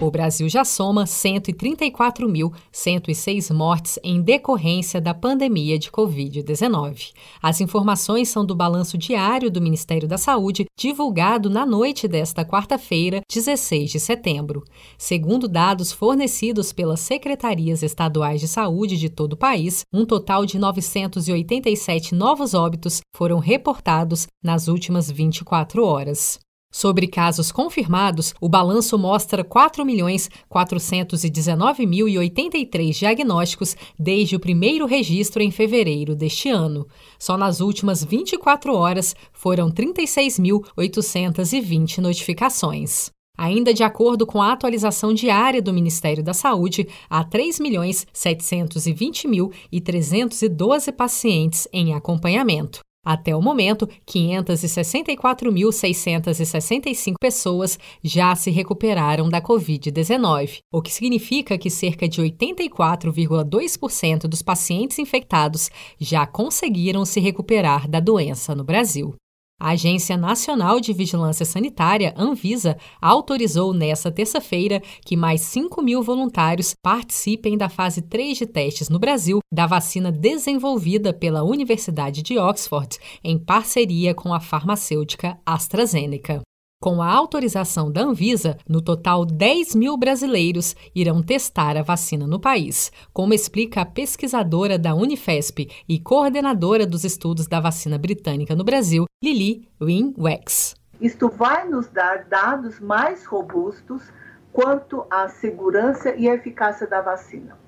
O Brasil já soma 134.106 mortes em decorrência da pandemia de Covid-19. As informações são do balanço diário do Ministério da Saúde, divulgado na noite desta quarta-feira, 16 de setembro. Segundo dados fornecidos pelas secretarias estaduais de saúde de todo o país, um total de 987 novos óbitos foram reportados nas últimas 24 horas. Sobre casos confirmados, o balanço mostra 4.419.083 diagnósticos desde o primeiro registro em fevereiro deste ano. Só nas últimas 24 horas foram 36.820 notificações. Ainda de acordo com a atualização diária do Ministério da Saúde, há 3.720.312 pacientes em acompanhamento. Até o momento, 564.665 pessoas já se recuperaram da Covid-19, o que significa que cerca de 84,2% dos pacientes infectados já conseguiram se recuperar da doença no Brasil. A Agência Nacional de Vigilância Sanitária, Anvisa, autorizou nesta terça-feira que mais 5 mil voluntários participem da fase 3 de testes no Brasil da vacina desenvolvida pela Universidade de Oxford, em parceria com a farmacêutica AstraZeneca. Com a autorização da Anvisa, no total 10 mil brasileiros irão testar a vacina no país, como explica a pesquisadora da Unifesp e coordenadora dos estudos da vacina britânica no Brasil, Lili Win-Wex. Isto vai nos dar dados mais robustos quanto à segurança e eficácia da vacina.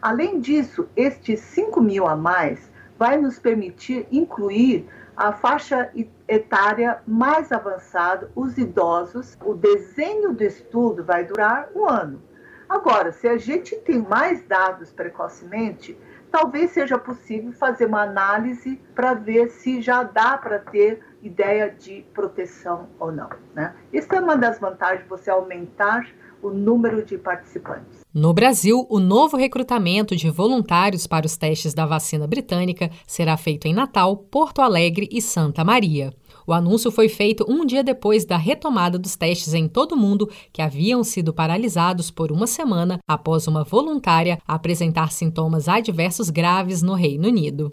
Além disso, estes 5 mil a mais vai nos permitir incluir a faixa etária mais avançada, os idosos. O desenho do estudo vai durar um ano. Agora, se a gente tem mais dados precocemente, talvez seja possível fazer uma análise para ver se já dá para ter ideia de proteção ou não. Né? Isso é uma das vantagens de você aumentar o número de participantes. No Brasil, o novo recrutamento de voluntários para os testes da vacina britânica será feito em Natal, Porto Alegre e Santa Maria. O anúncio foi feito um dia depois da retomada dos testes em todo o mundo, que haviam sido paralisados por uma semana após uma voluntária apresentar sintomas adversos graves no Reino Unido.